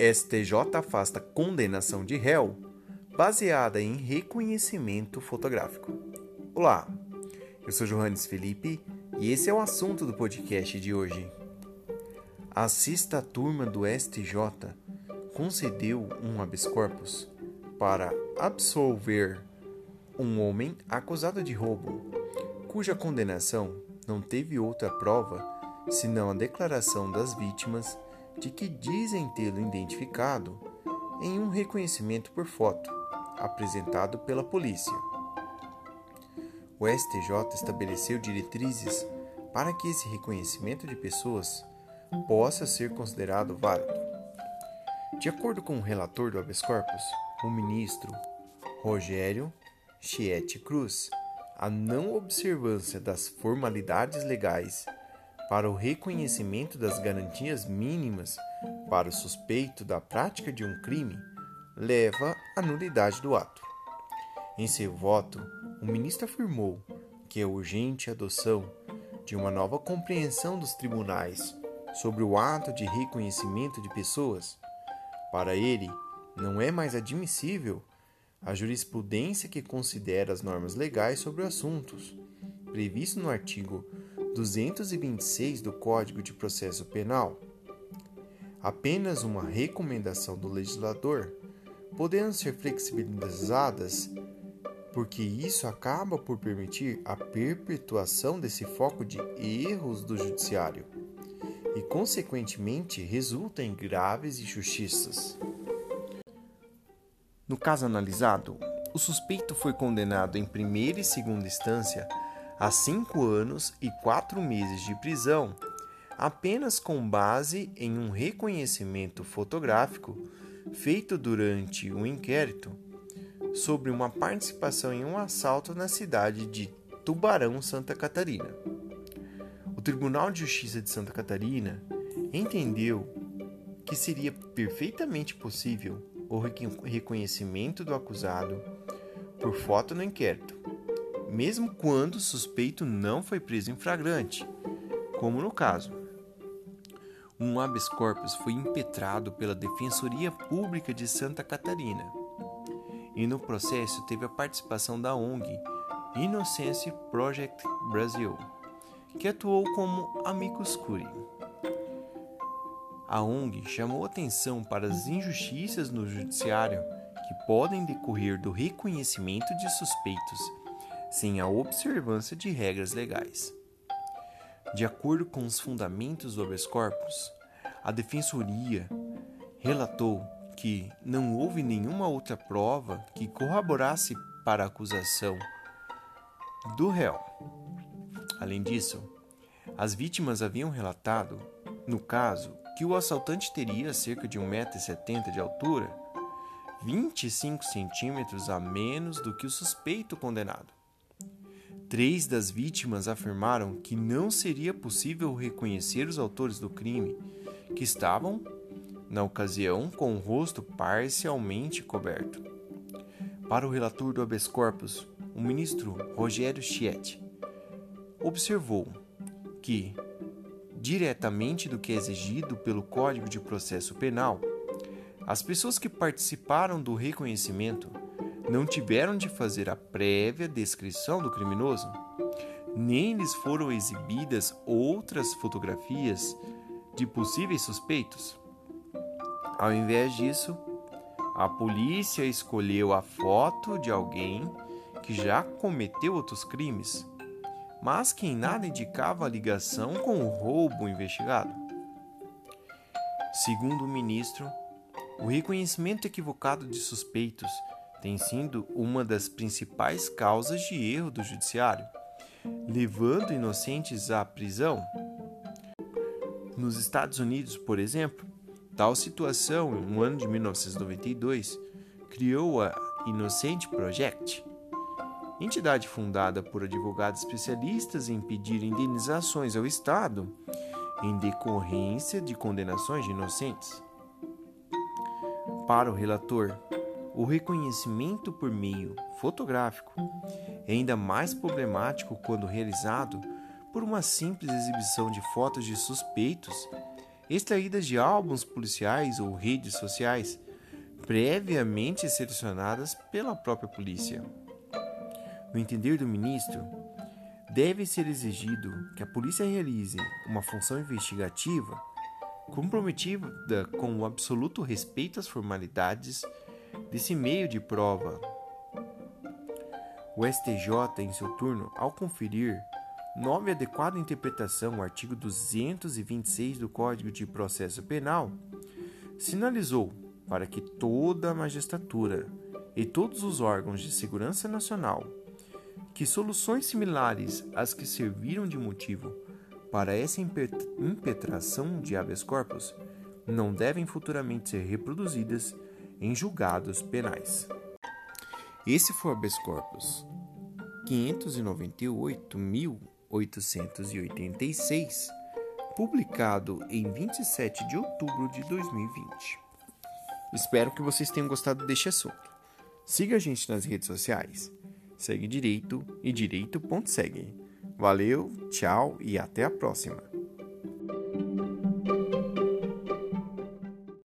STJ afasta condenação de réu baseada em reconhecimento fotográfico. Olá, eu sou Johannes Felipe e esse é o assunto do podcast de hoje. A sexta turma do STJ concedeu um habeas corpus para absolver um homem acusado de roubo, cuja condenação não teve outra prova senão a declaração das vítimas de que dizem tê-lo identificado em um reconhecimento por foto apresentado pela polícia. O STJ estabeleceu diretrizes para que esse reconhecimento de pessoas possa ser considerado válido. De acordo com o relator do habeas corpus, o ministro Rogério Chiete Cruz, a não observância das formalidades legais para o reconhecimento das garantias mínimas para o suspeito da prática de um crime leva à nulidade do ato. Em seu voto, o ministro afirmou que a urgente adoção de uma nova compreensão dos tribunais sobre o ato de reconhecimento de pessoas, para ele, não é mais admissível a jurisprudência que considera as normas legais sobre assuntos, previsto no artigo 226 do Código de Processo Penal. Apenas uma recomendação do legislador, podendo ser flexibilizadas, porque isso acaba por permitir a perpetuação desse foco de erros do judiciário e, consequentemente, resulta em graves injustiças. No caso analisado, o suspeito foi condenado em primeira e segunda instância a cinco anos e quatro meses de prisão, apenas com base em um reconhecimento fotográfico feito durante o um inquérito sobre uma participação em um assalto na cidade de Tubarão, Santa Catarina. O Tribunal de Justiça de Santa Catarina entendeu que seria perfeitamente possível o reconhecimento do acusado por foto no inquérito, mesmo quando o suspeito não foi preso em flagrante, como no caso. Um habeas corpus foi impetrado pela Defensoria Pública de Santa Catarina e no processo teve a participação da ONG Innocence Project Brasil, que atuou como amicus curiae. A ONG chamou atenção para as injustiças no judiciário que podem decorrer do reconhecimento de suspeitos sem a observância de regras legais. De acordo com os fundamentos do habeas corpus, a defensoria relatou que não houve nenhuma outra prova que corroborasse para a acusação do réu. Além disso, as vítimas haviam relatado, no caso, que o assaltante teria cerca de 1,70m de altura, 25 centímetros a menos do que o suspeito condenado. Três das vítimas afirmaram que não seria possível reconhecer os autores do crime, que estavam, na ocasião, com o rosto parcialmente coberto. Para o relator do habeas corpus, o ministro Rogério Chiet observou que, diretamente do que é exigido pelo Código de Processo Penal, as pessoas que participaram do reconhecimento não tiveram de fazer a prévia descrição do criminoso, nem lhes foram exibidas outras fotografias de possíveis suspeitos. Ao invés disso, a polícia escolheu a foto de alguém que já cometeu outros crimes, mas que em nada indicava a ligação com o roubo investigado. Segundo o ministro, o reconhecimento equivocado de suspeitos tem sido uma das principais causas de erro do judiciário, levando inocentes à prisão. Nos Estados Unidos, por exemplo, tal situação, no ano de 1992, criou a Innocent Project, entidade fundada por advogados especialistas em pedir indenizações ao Estado em decorrência de condenações de inocentes. Para o relator, o reconhecimento por meio fotográfico é ainda mais problemático quando realizado por uma simples exibição de fotos de suspeitos extraídas de álbuns policiais ou redes sociais previamente selecionadas pela própria polícia. No entender do ministro, deve ser exigido que a polícia realize uma função investigativa comprometida com o absoluto respeito às formalidades desse meio de prova. O STJ, em seu turno, ao conferir nova e adequada interpretação ao artigo 226 do Código de Processo Penal, sinalizou para que toda a magistratura e todos os órgãos de segurança nacional que soluções similares às que serviram de motivo para essa impetração de habeas corpus não devem futuramente ser reproduzidas em julgados penais. Esse foi o habeas corpus 598.886, publicado em 27 de outubro de 2020. Espero que vocês tenham gostado deste assunto. Siga a gente nas redes sociais. Segue direito e direito.segue. Valeu, tchau e até a próxima.